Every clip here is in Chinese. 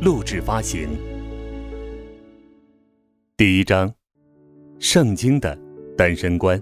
录制发行。第一章，圣经的单身观。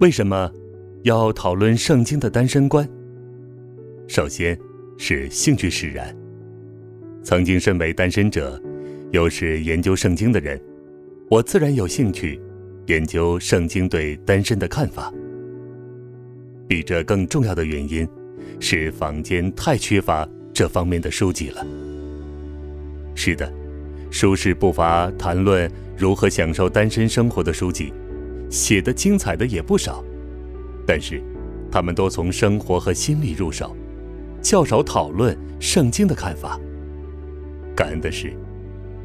为什么要讨论圣经的单身观？首先。是兴趣使然。曾经身为单身者，又是研究圣经的人，我自然有兴趣研究圣经对单身的看法。比这更重要的原因，是坊间太缺乏这方面的书籍了。是的，书市不乏谈论如何享受单身生活的书籍，写的精彩的也不少，但是，他们都从生活和心理入手。较少讨论圣经的看法。感恩的是，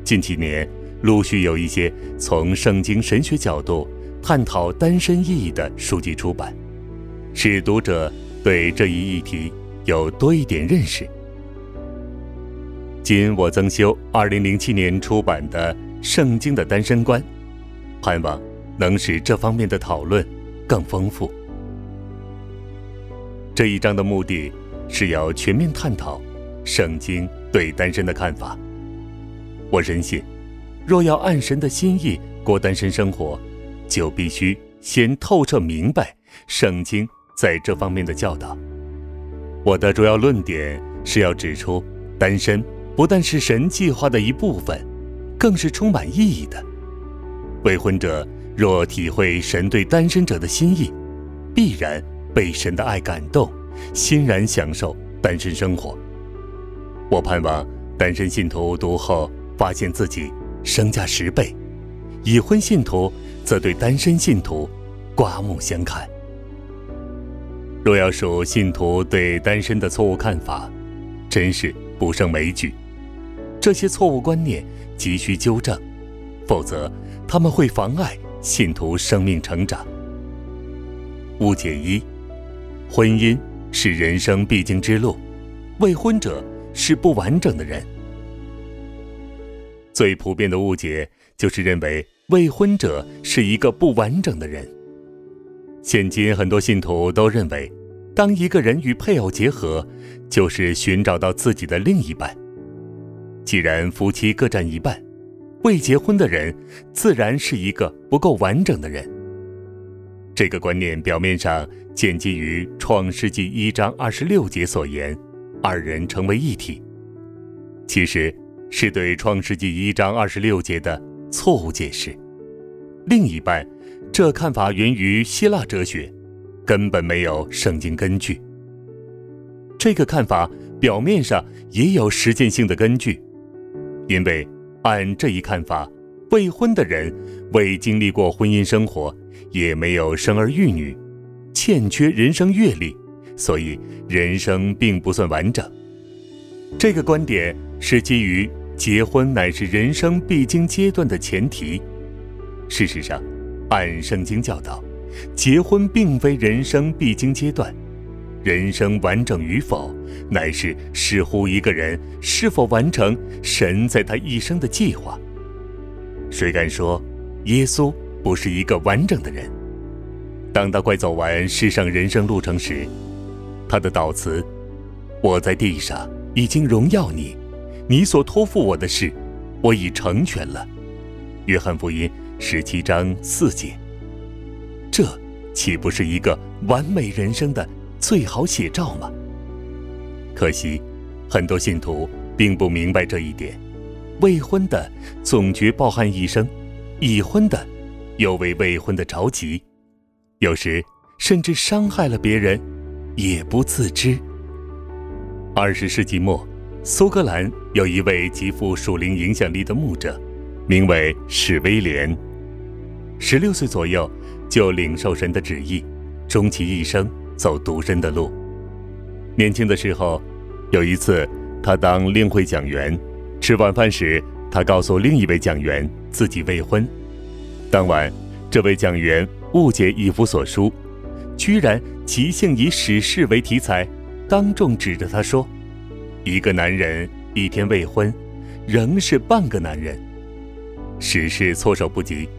近几年陆续有一些从圣经神学角度探讨单身意义的书籍出版，使读者对这一议题有多一点认识。今我增修2007年出版的《圣经的单身观》，盼望能使这方面的讨论更丰富。这一章的目的。是要全面探讨圣经对单身的看法。我深信，若要按神的心意过单身生活，就必须先透彻明白圣经在这方面的教导。我的主要论点是要指出，单身不但是神计划的一部分，更是充满意义的。未婚者若体会神对单身者的心意，必然被神的爱感动。欣然享受单身生活。我盼望单身信徒读后发现自己身价十倍，已婚信徒则对单身信徒刮目相看。若要数信徒对单身的错误看法，真是不胜枚举。这些错误观念急需纠正，否则他们会妨碍信徒生命成长。误解一：婚姻。是人生必经之路，未婚者是不完整的人。最普遍的误解就是认为未婚者是一个不完整的人。现今很多信徒都认为，当一个人与配偶结合，就是寻找到自己的另一半。既然夫妻各占一半，未结婚的人自然是一个不够完整的人。这个观念表面上建基于《创世纪》一章二十六节所言，二人成为一体，其实是对《创世纪》一章二十六节的错误解释。另一半，这看法源于希腊哲学，根本没有圣经根据。这个看法表面上也有实践性的根据，因为按这一看法，未婚的人未经历过婚姻生活。也没有生儿育女，欠缺人生阅历，所以人生并不算完整。这个观点是基于结婚乃是人生必经阶段的前提。事实上，按圣经教导，结婚并非人生必经阶段，人生完整与否，乃是视乎一个人是否完成神在他一生的计划。谁敢说耶稣？不是一个完整的人。当他快走完世上人生路程时，他的祷词：“我在地上已经荣耀你，你所托付我的事，我已成全了。”约翰福音十七章四节。这岂不是一个完美人生的最好写照吗？可惜，很多信徒并不明白这一点。未婚的总觉抱憾一生，已婚的。又为未婚的着急，有时甚至伤害了别人，也不自知。二十世纪末，苏格兰有一位极富属灵影响力的牧者，名为史威廉。十六岁左右就领受神的旨意，终其一生走独身的路。年轻的时候，有一次他当令会讲员，吃晚饭时，他告诉另一位讲员自己未婚。当晚，这位讲员误解一夫所书，居然即兴以史事为题材，当众指着他说：“一个男人一天未婚，仍是半个男人。”史事措手不及，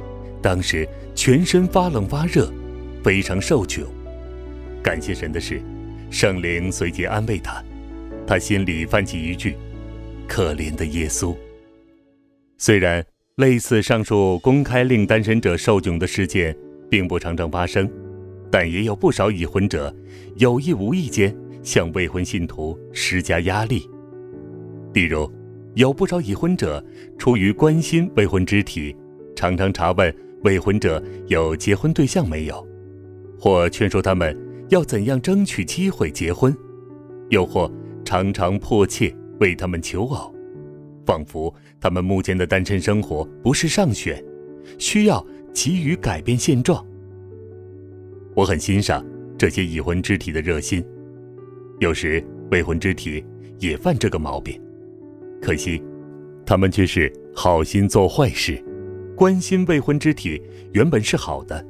当时全身发冷发热，非常受窘。感谢神的是，圣灵随即安慰他。他心里泛起一句：“可怜的耶稣。”虽然类似上述公开令单身者受窘的事件并不常常发生，但也有不少已婚者有意无意间向未婚信徒施加压力。例如，有不少已婚者出于关心未婚肢体，常常查问未婚者有结婚对象没有，或劝说他们要怎样争取机会结婚，又或。常常迫切为他们求偶，仿佛他们目前的单身生活不是上选，需要急于改变现状。我很欣赏这些已婚肢体的热心，有时未婚肢体也犯这个毛病，可惜他们却是好心做坏事。关心未婚肢体原本是好的，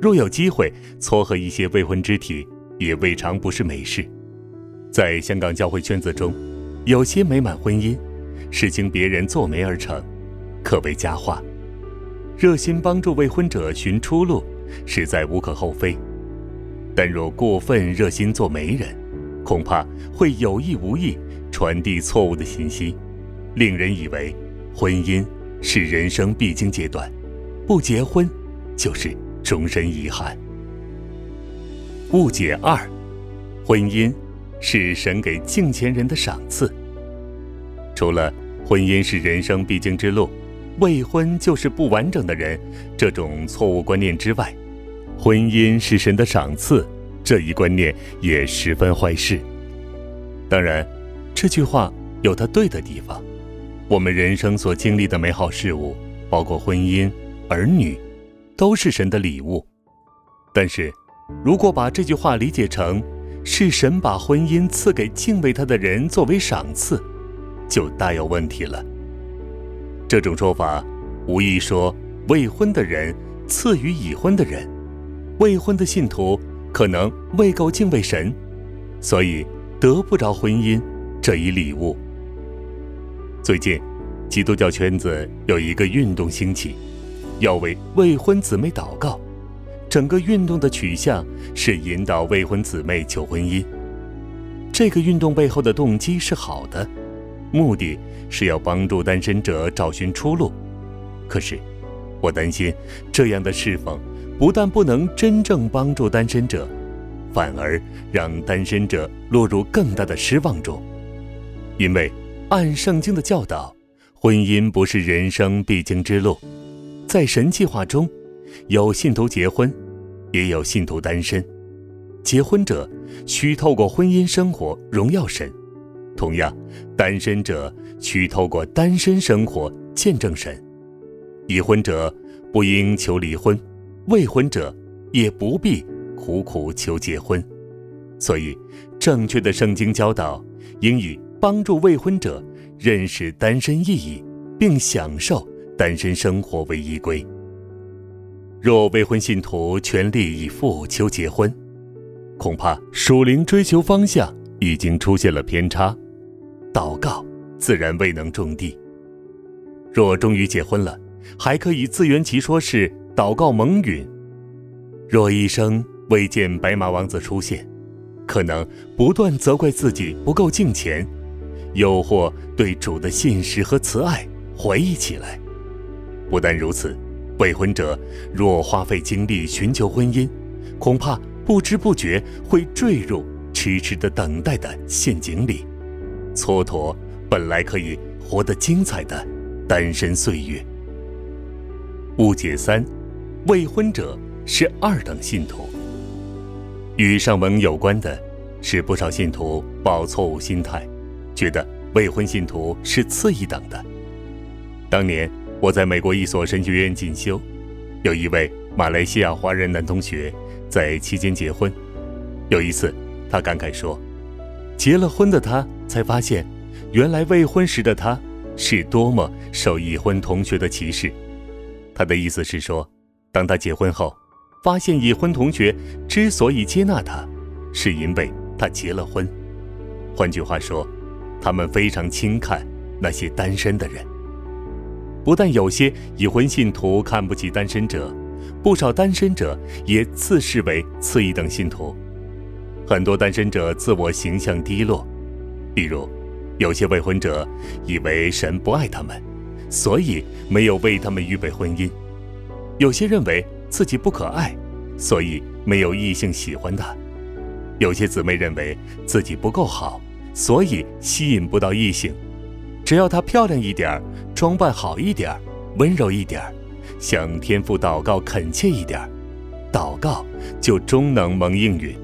若有机会撮合一些未婚肢体，也未尝不是美事。在香港教会圈子中，有些美满婚姻是经别人做媒而成，可谓佳话。热心帮助未婚者寻出路，实在无可厚非。但若过分热心做媒人，恐怕会有意无意传递错误的信息，令人以为婚姻是人生必经阶段，不结婚就是终身遗憾。误解二：婚姻。是神给敬虔人的赏赐。除了婚姻是人生必经之路，未婚就是不完整的人这种错误观念之外，婚姻是神的赏赐这一观念也十分坏事。当然，这句话有它对的地方。我们人生所经历的美好事物，包括婚姻、儿女，都是神的礼物。但是，如果把这句话理解成，是神把婚姻赐给敬畏他的人作为赏赐，就大有问题了。这种说法无意说未婚的人赐予已婚的人，未婚的信徒可能未够敬畏神，所以得不着婚姻这一礼物。最近，基督教圈子有一个运动兴起，要为未婚姊妹祷告。整个运动的取向是引导未婚姊妹求婚姻。这个运动背后的动机是好的，目的是要帮助单身者找寻出路。可是，我担心这样的侍奉不但不能真正帮助单身者，反而让单身者落入更大的失望中。因为按圣经的教导，婚姻不是人生必经之路，在神计划中。有信徒结婚，也有信徒单身。结婚者需透过婚姻生活荣耀神，同样，单身者需透过单身生活见证神。已婚者不应求离婚，未婚者也不必苦苦求结婚。所以，正确的圣经教导应以帮助未婚者认识单身意义，并享受单身生活为依归。若未婚信徒全力以赴求结婚，恐怕属灵追求方向已经出现了偏差，祷告自然未能种地。若终于结婚了，还可以自圆其说是祷告蒙允；若一生未见白马王子出现，可能不断责怪自己不够敬虔，又或对主的信实和慈爱怀疑起来。不但如此。未婚者若花费精力寻求婚姻，恐怕不知不觉会坠入痴痴的等待的陷阱里，蹉跎本来可以活得精彩的单身岁月。误解三：未婚者是二等信徒。与上文有关的是，不少信徒抱错误心态，觉得未婚信徒是次一等的。当年。我在美国一所神学院进修，有一位马来西亚华人男同学在期间结婚。有一次，他感慨说：“结了婚的他才发现，原来未婚时的他是多么受已婚同学的歧视。他的意思是说，当他结婚后，发现已婚同学之所以接纳他，是因为他结了婚。换句话说，他们非常轻看那些单身的人。不但有些已婚信徒看不起单身者，不少单身者也自视为次一等信徒。很多单身者自我形象低落，比如，有些未婚者以为神不爱他们，所以没有为他们预备婚姻；有些认为自己不可爱，所以没有异性喜欢他；有些姊妹认为自己不够好，所以吸引不到异性。只要她漂亮一点儿，装扮好一点儿，温柔一点儿，向天父祷告恳切一点儿，祷告就终能蒙应允，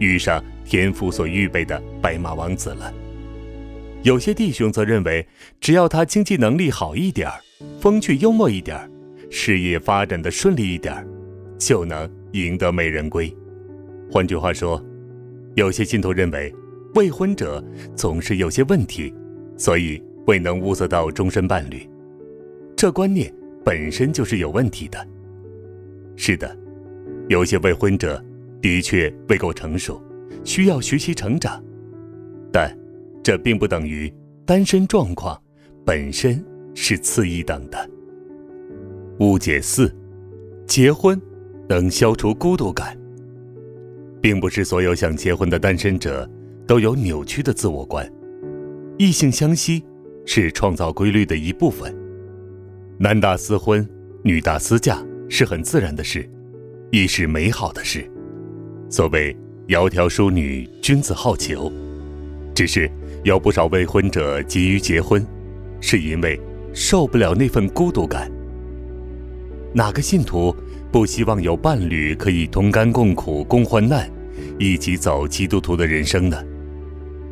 遇上天父所预备的白马王子了。有些弟兄则认为，只要他经济能力好一点儿，风趣幽默一点儿，事业发展的顺利一点儿，就能赢得美人归。换句话说，有些信徒认为，未婚者总是有些问题，所以。未能物色到终身伴侣，这观念本身就是有问题的。是的，有些未婚者的确未够成熟，需要学习成长，但这并不等于单身状况本身是次一等的。误解四：结婚能消除孤独感，并不是所有想结婚的单身者都有扭曲的自我观，异性相吸。是创造规律的一部分，男大私婚，女大私嫁是很自然的事，亦是美好的事。所谓“窈窕淑女，君子好逑”，只是有不少未婚者急于结婚，是因为受不了那份孤独感。哪个信徒不希望有伴侣可以同甘共苦、共患难，一起走基督徒的人生呢？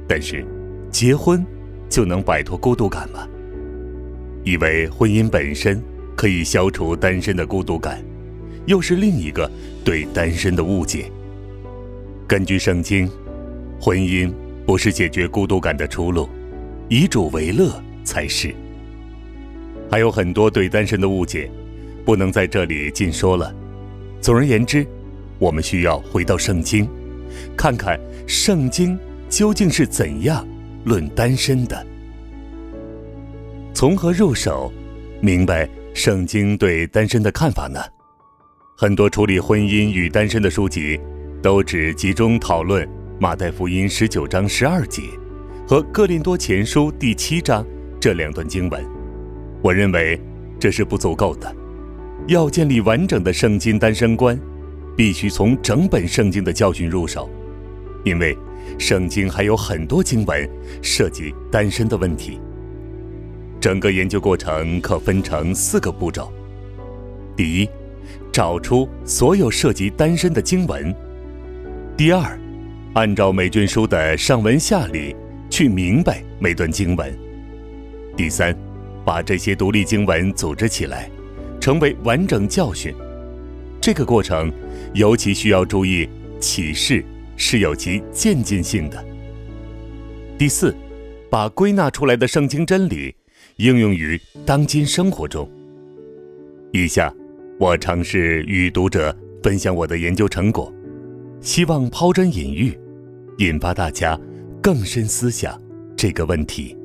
但是，结婚。就能摆脱孤独感吗？以为婚姻本身可以消除单身的孤独感，又是另一个对单身的误解。根据圣经，婚姻不是解决孤独感的出路，以主为乐才是。还有很多对单身的误解，不能在这里尽说了。总而言之，我们需要回到圣经，看看圣经究竟是怎样。论单身的，从何入手，明白圣经对单身的看法呢？很多处理婚姻与单身的书籍，都只集中讨论马太福音十九章十二节和哥林多前书第七章这两段经文。我认为这是不足够的。要建立完整的圣经单身观，必须从整本圣经的教训入手，因为。圣经还有很多经文涉及单身的问题。整个研究过程可分成四个步骤：第一，找出所有涉及单身的经文；第二，按照每卷书的上文下理去明白每段经文；第三，把这些独立经文组织起来，成为完整教训。这个过程尤其需要注意启示。是有其渐进性的。第四，把归纳出来的圣经真理应用于当今生活中。以下，我尝试与读者分享我的研究成果，希望抛砖引玉，引发大家更深思想这个问题。